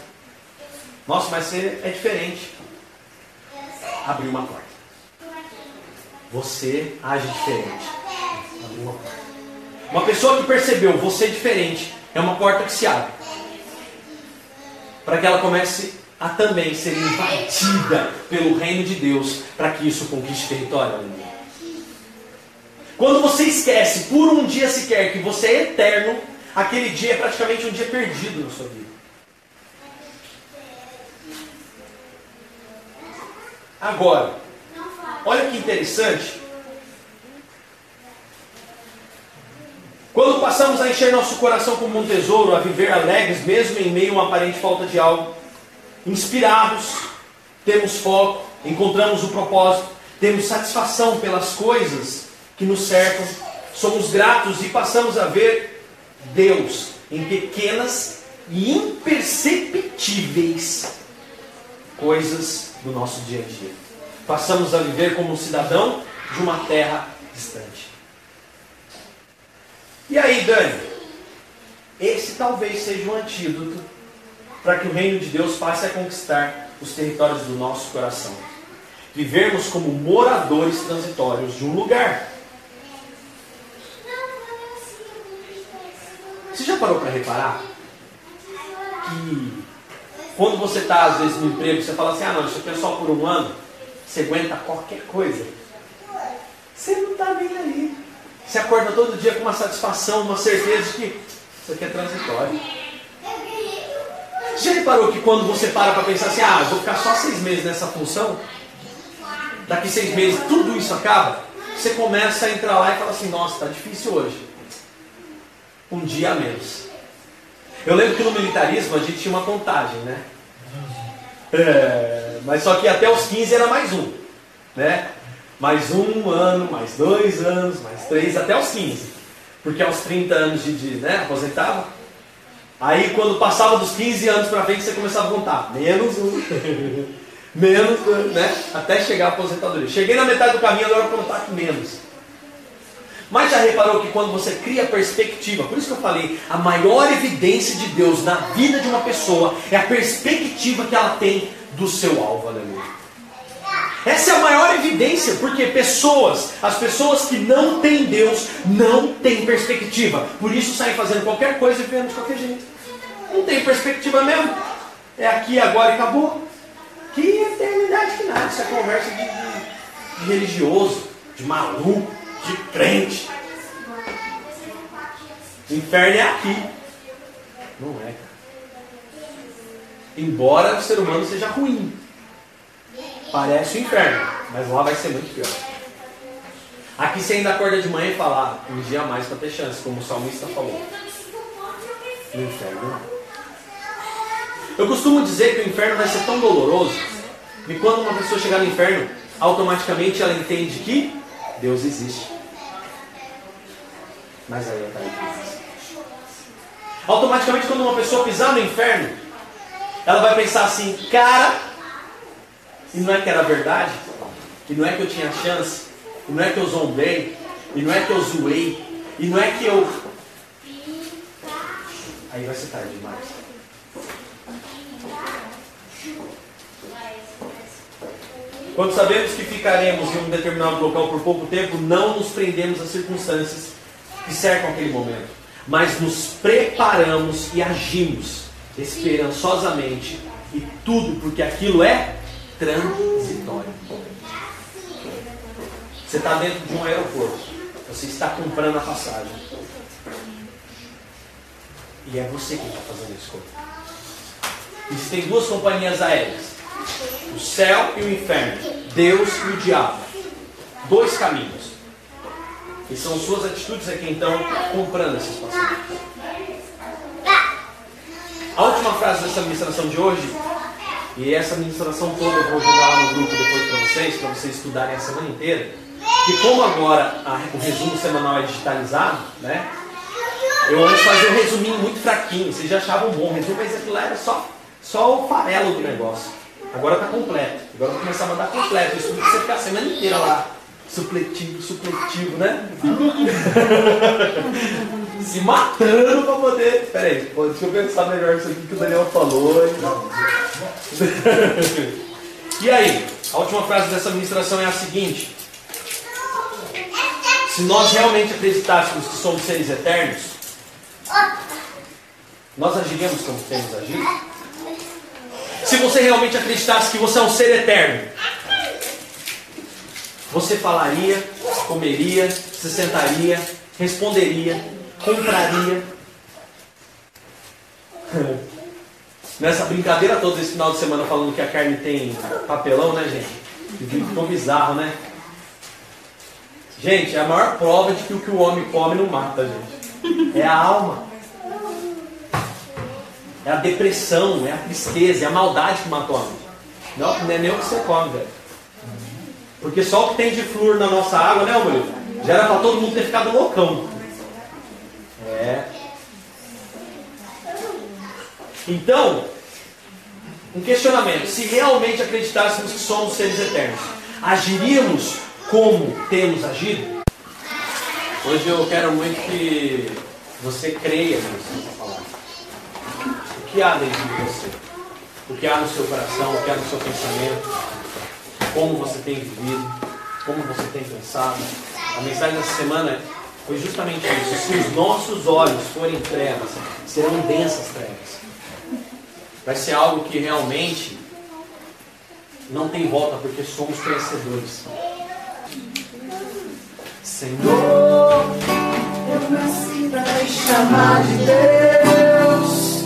Nossa, mas você é diferente. Abriu uma porta. Você age diferente. Uma. Uma pessoa que percebeu você é diferente, é uma porta que se abre. Para que ela comece a também ser invadida pelo reino de Deus, para que isso conquiste território. Quando você esquece por um dia sequer que você é eterno, aquele dia é praticamente um dia perdido na sua vida. Agora, olha que interessante. Quando passamos a encher nosso coração como um tesouro, a viver alegres, mesmo em meio a uma aparente falta de algo, inspirados, temos foco, encontramos o propósito, temos satisfação pelas coisas que nos cercam, somos gratos e passamos a ver Deus em pequenas e imperceptíveis coisas do nosso dia a dia. Passamos a viver como um cidadão de uma terra distante. E aí, Dani? Esse talvez seja um antídoto para que o reino de Deus passe a conquistar os territórios do nosso coração. Vivermos como moradores transitórios de um lugar. Você já parou para reparar que quando você está às vezes no emprego, você fala assim, ah não, isso aqui é só por um ano, você aguenta qualquer coisa. Você não está nem aí. Você acorda todo dia com uma satisfação, uma certeza de que isso aqui é transitório. Já reparou que quando você para para pensar assim, ah, vou ficar só seis meses nessa função, daqui seis meses tudo isso acaba, você começa a entrar lá e fala assim, nossa, está difícil hoje. Um dia a menos. Eu lembro que no militarismo a gente tinha uma contagem, né? É, mas só que até os 15 era mais um. Né? Mais um ano, mais dois anos, mais três, até os 15. Porque aos 30 anos de, de né, aposentava. Aí quando passava dos 15 anos para frente, você começava a contar. Menos um. menos, né? Até chegar a aposentadoria. Cheguei na metade do caminho, agora vou contar que menos. Mas já reparou que quando você cria perspectiva, por isso que eu falei, a maior evidência de Deus na vida de uma pessoa é a perspectiva que ela tem do seu alvo, aleluia. Essa é a maior evidência, porque pessoas, as pessoas que não têm Deus, não têm perspectiva. Por isso saem fazendo qualquer coisa e vivendo de qualquer jeito. Não tem perspectiva mesmo. É aqui, agora e acabou. Que eternidade que nada. Isso é conversa de, de, religioso, de maluco, de crente. O inferno é aqui. Não é, cara. Embora o ser humano seja ruim. Parece o inferno, mas lá vai ser muito pior. Aqui você ainda acorda de manhã e fala, ah, um dia a mais para ter chance, como o salmista falou. No inferno. Eu costumo dizer que o inferno vai ser tão doloroso que quando uma pessoa chegar no inferno, automaticamente ela entende que Deus existe. Mas aí é para Automaticamente, quando uma pessoa pisar no inferno, ela vai pensar assim: cara, e não é que era verdade, e não é que eu tinha chance, e não é que eu zombei, e não é que eu zoei, e não é que eu. Aí vai ser tarde demais. Quando sabemos que ficaremos em um determinado local por pouco tempo, não nos prendemos às circunstâncias que cercam aquele momento, mas nos preparamos e agimos esperançosamente e tudo porque aquilo é transitório. Você está dentro de um aeroporto, você está comprando a passagem. E é você que está fazendo a escolha. Existem duas companhias aéreas: o céu e o inferno, Deus e o diabo. Dois caminhos. E são suas atitudes aqui então comprando essas passagens. A última frase dessa ministração de hoje, e essa ministração toda eu vou jogar lá no grupo depois para vocês, para vocês estudarem a semana inteira. Que como agora a, o resumo semanal é digitalizado, né? Eu antes fazia um resuminho muito fraquinho, vocês já achavam bom, resumo, mas aquilo era só, só o farelo do negócio. Agora está completo. Agora eu vou começar a mandar completo. Isso você ficar a semana inteira lá supletivo, supletivo, né? Se matando pra poder. Peraí, deixa eu pensar melhor isso aqui que o Daniel falou. e aí, a última frase dessa ministração é a seguinte. Se nós realmente acreditássemos que somos seres eternos, nós agiríamos como temos agido? Se você realmente acreditasse que você é um ser eterno, você falaria, comeria, se sentaria, responderia, compraria. Nessa brincadeira toda esse final de semana falando que a carne tem papelão, né, gente? Ficou bizarro, né? Gente, é a maior prova de que o que o homem come não mata, gente. É a alma. É a depressão, é a tristeza, é a maldade que mata o homem. Não, não é nem o que você come, velho. Porque só o que tem de flúor na nossa água, né, Murilo? Já era para todo mundo ter ficado loucão. É. Então, um questionamento. Se realmente acreditássemos que somos seres eternos, agiríamos como temos agido? Hoje eu quero muito que você creia nisso. O que há dentro de você? O que há no seu coração? O que há no seu pensamento? Como você tem vivido, como você tem pensado. A mensagem dessa semana foi justamente isso. Se os nossos olhos forem trevas, serão densas trevas. Vai ser algo que realmente não tem volta, porque somos crescedores. Senhor, eu nasci para te chamar de Deus.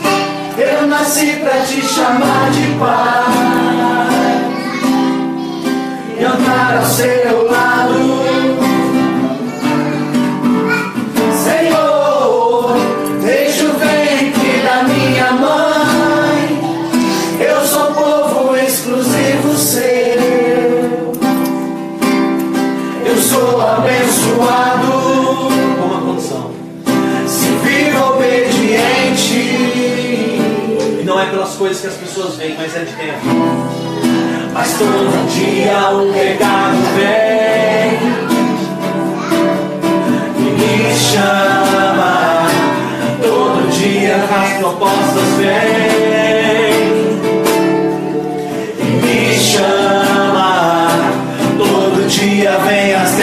Eu nasci para te chamar de Pai e andar ao seu lado. Senhor, deixa o ventre da minha mãe. Eu sou povo exclusivo seu. Eu sou abençoado. Com uma condição. Se vivo obediente. E não é pelas coisas que as pessoas veem, mas é de dentro. Mas todo dia o pecado vem e me chama. Todo dia as propostas vêm e me chama. Todo dia vem as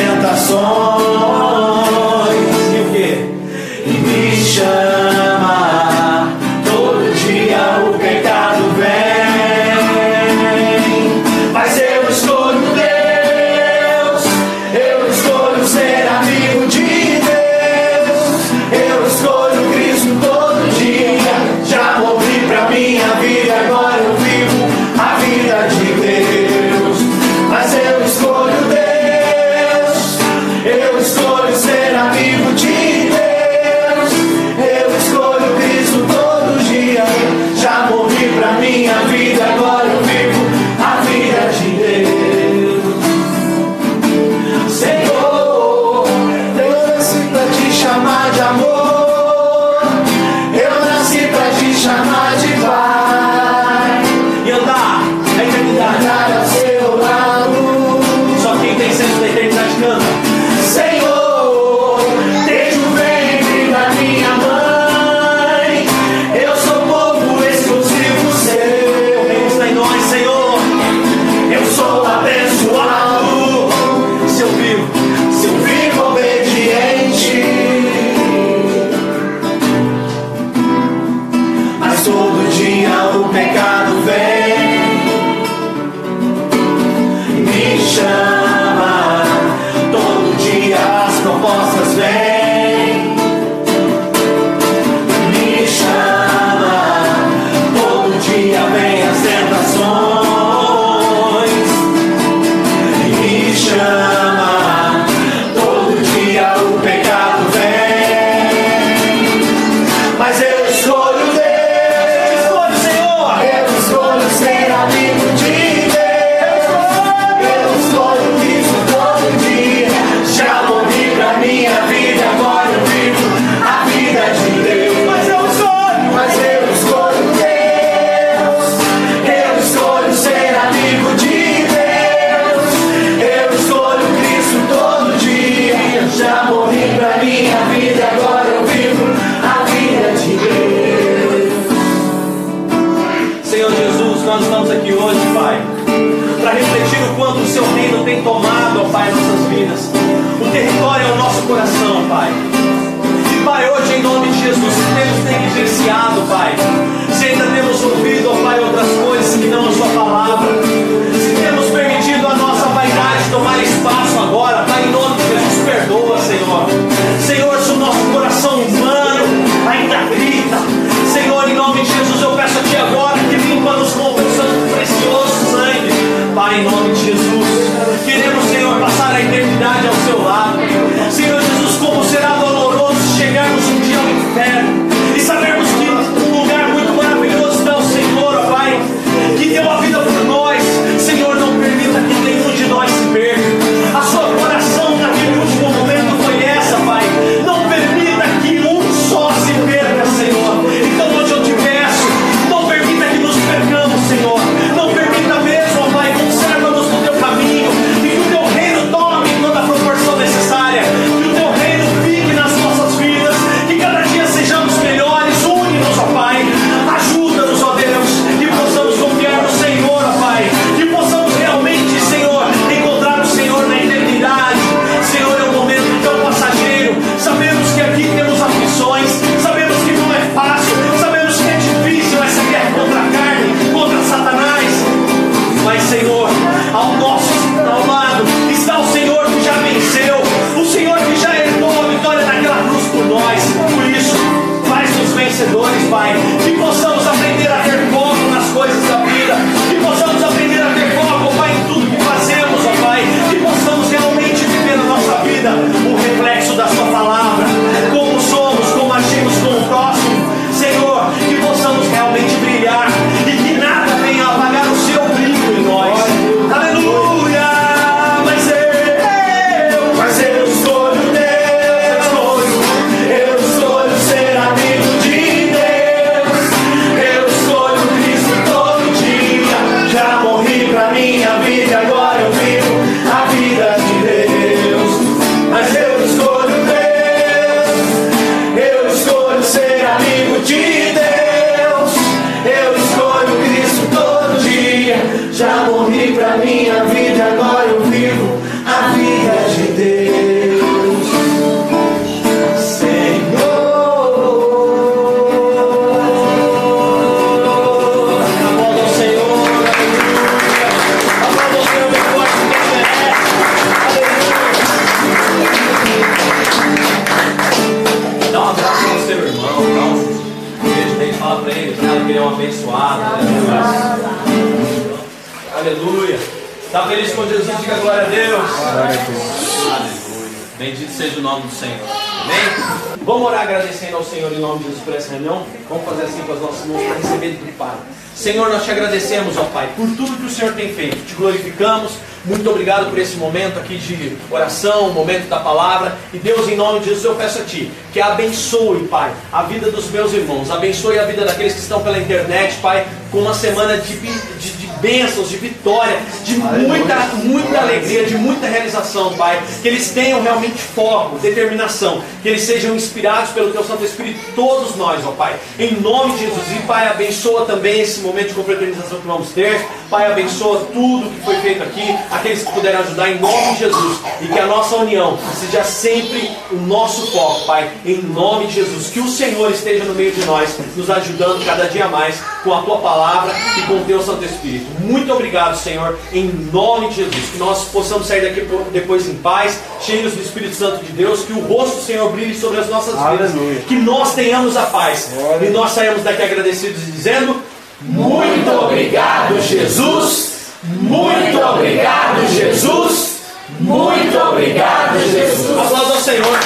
seja o nome do Senhor. Amém? Vamos orar agradecendo ao Senhor em nome de Jesus por essa reunião. Vamos fazer assim com as nossas mãos para receber do Pai. Senhor, nós te agradecemos, ó Pai, por tudo que o Senhor tem feito. Te glorificamos. Muito obrigado por esse momento aqui de oração, momento da palavra. E Deus, em nome de Jesus, eu peço a Ti que abençoe, Pai, a vida dos meus irmãos. Abençoe a vida daqueles que estão pela internet, Pai, com uma semana de, de, de bênçãos, de vitória, de muita, muita alegria, de muita realização, Pai. Que eles tenham realmente foco, determinação, que eles sejam inspirados pelo Teu Santo Espírito, todos nós, ó Pai. Em nome de Jesus. E Pai, abençoa também esse momento de confraternização que vamos ter. Pai, abençoa tudo que foi feito aqui, aqueles que puderam ajudar em nome de Jesus. E que a nossa união seja sempre o nosso foco, Pai. Em nome de Jesus. Que o Senhor esteja no meio de nós, nos ajudando cada dia mais com a Tua palavra e com o Teu Santo Espírito. Muito obrigado, Senhor, em nome de Jesus. Que nós possamos sair daqui depois em paz, cheios do Espírito Santo de Deus. Que o rosto do Senhor brilhe sobre as nossas vidas. Aleluia. Que nós tenhamos a paz. E nós saímos daqui agradecidos e dizendo. muito obrigado, Jesus. Muito obrigado, Jesus. Muito obrigado, Jesus. Aplausos ao Senhor.